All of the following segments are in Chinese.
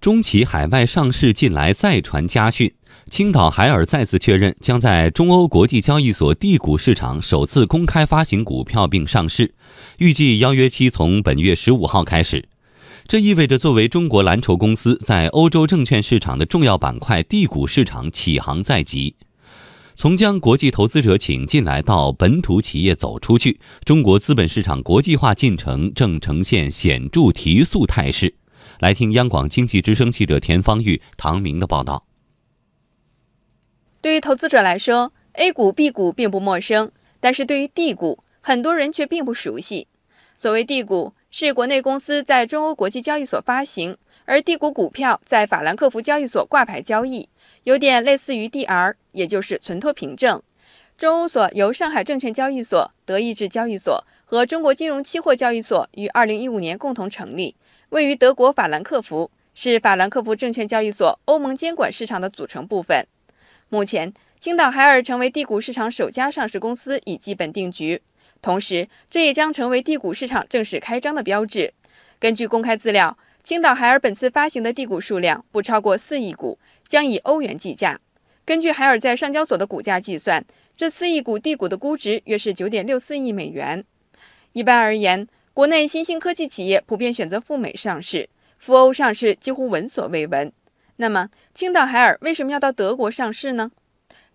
中企海外上市近来再传家训，青岛海尔再次确认将在中欧国际交易所 D 股市场首次公开发行股票并上市，预计邀约期从本月十五号开始。这意味着作为中国蓝筹公司在欧洲证券市场的重要板块 D 股市场起航在即。从将国际投资者请进来到本土企业走出去，中国资本市场国际化进程正呈现显著提速态势。来听央广经济之声记者田方玉、唐明的报道。对于投资者来说，A 股、B 股并不陌生，但是对于 D 股，很多人却并不熟悉。所谓 D 股，是国内公司在中欧国际交易所发行，而 D 股股票在法兰克福交易所挂牌交易，有点类似于 DR，也就是存托凭证。中欧所由上海证券交易所、德意志交易所和中国金融期货交易所于二零一五年共同成立。位于德国法兰克福，是法兰克福证券交易所欧盟监管市场的组成部分。目前，青岛海尔成为地股市场首家上市公司已基本定局，同时这也将成为地股市场正式开张的标志。根据公开资料，青岛海尔本次发行的地股数量不超过四亿股，将以欧元计价。根据海尔在上交所的股价计算，这四亿股 D 股的估值约是九点六四亿美元。一般而言，国内新兴科技企业普遍选择赴美上市，赴欧上市几乎闻所未闻。那么，青岛海尔为什么要到德国上市呢？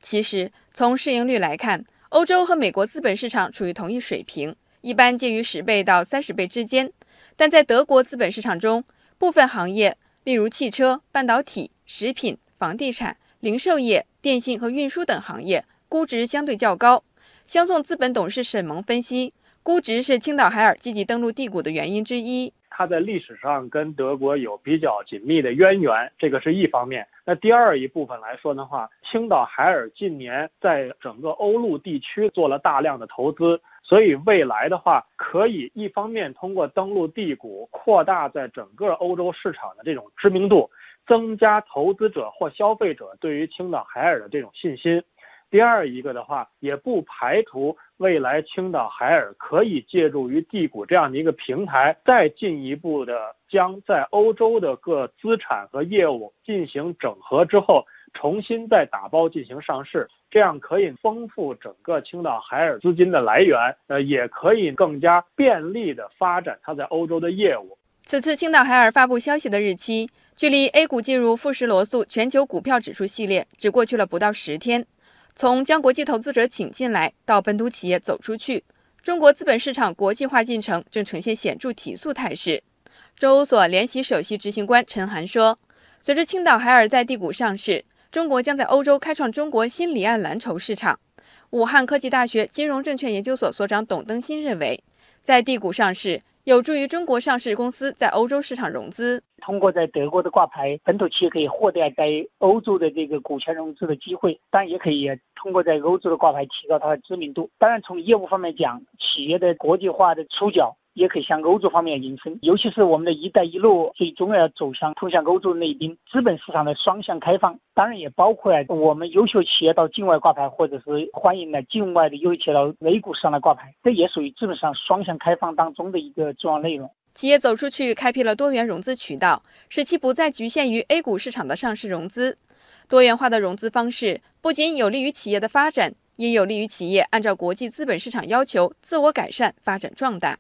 其实，从市盈率来看，欧洲和美国资本市场处于同一水平，一般介于十倍到三十倍之间。但在德国资本市场中，部分行业，例如汽车、半导体、食品、房地产、零售业、电信和运输等行业，估值相对较高。相送资本董事沈萌分析。估值是青岛海尔积极登陆地股的原因之一。它在历史上跟德国有比较紧密的渊源，这个是一方面。那第二一部分来说的话，青岛海尔近年在整个欧陆地区做了大量的投资，所以未来的话，可以一方面通过登陆地股，扩大在整个欧洲市场的这种知名度，增加投资者或消费者对于青岛海尔的这种信心。第二一个的话，也不排除未来青岛海尔可以借助于地股这样的一个平台，再进一步的将在欧洲的各资产和业务进行整合之后，重新再打包进行上市，这样可以丰富整个青岛海尔资金的来源，呃，也可以更加便利的发展它在欧洲的业务。此次青岛海尔发布消息的日期，距离 A 股进入富时罗素全球股票指数系列只过去了不到十天。从将国际投资者请进来到本土企业走出去，中国资本市场国际化进程正呈现显著提速态势。周欧所联席首席执行官陈涵说：“随着青岛海尔在 D 股上市，中国将在欧洲开创中国新离岸蓝筹市场。”武汉科技大学金融证券研究所所长董登新认为，在 D 股上市。有助于中国上市公司在欧洲市场融资。通过在德国的挂牌，本土企业可以获得在欧洲的这个股权融资的机会，当然也可以通过在欧洲的挂牌提高它的知名度。当然，从业务方面讲，企业的国际化的触角。也可以向欧洲方面延伸，尤其是我们的一带一路最终要走向通向欧洲那边，资本市场的双向开放，当然也包括我们优秀企业到境外挂牌，或者是欢迎呢境外的优秀企业到 A 股上来挂牌，这也属于资本上双向开放当中的一个重要内容。企业走出去，开辟了多元融资渠道，使其不再局限于 A 股市场的上市融资。多元化的融资方式不仅有利于企业的发展，也有利于企业按照国际资本市场要求自我改善、发展壮大。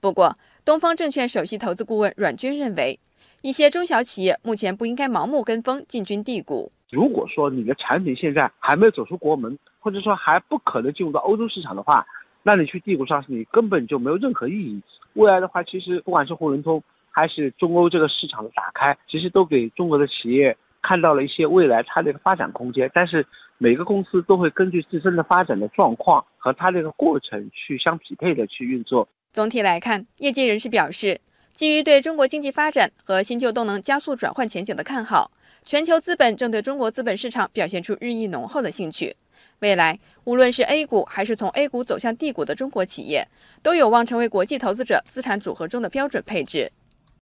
不过，东方证券首席投资顾问阮军认为，一些中小企业目前不应该盲目跟风进军 D 股。如果说你的产品现在还没有走出国门，或者说还不可能进入到欧洲市场的话，那你去 D 股上市，你根本就没有任何意义。未来的话，其实不管是沪伦通还是中欧这个市场的打开，其实都给中国的企业看到了一些未来它的一个发展空间。但是每个公司都会根据自身的发展的状况和它这个过程去相匹配的去运作。总体来看，业界人士表示，基于对中国经济发展和新旧动能加速转换前景的看好，全球资本正对中国资本市场表现出日益浓厚的兴趣。未来，无论是 A 股还是从 A 股走向 D 股的中国企业，都有望成为国际投资者资产组合中的标准配置。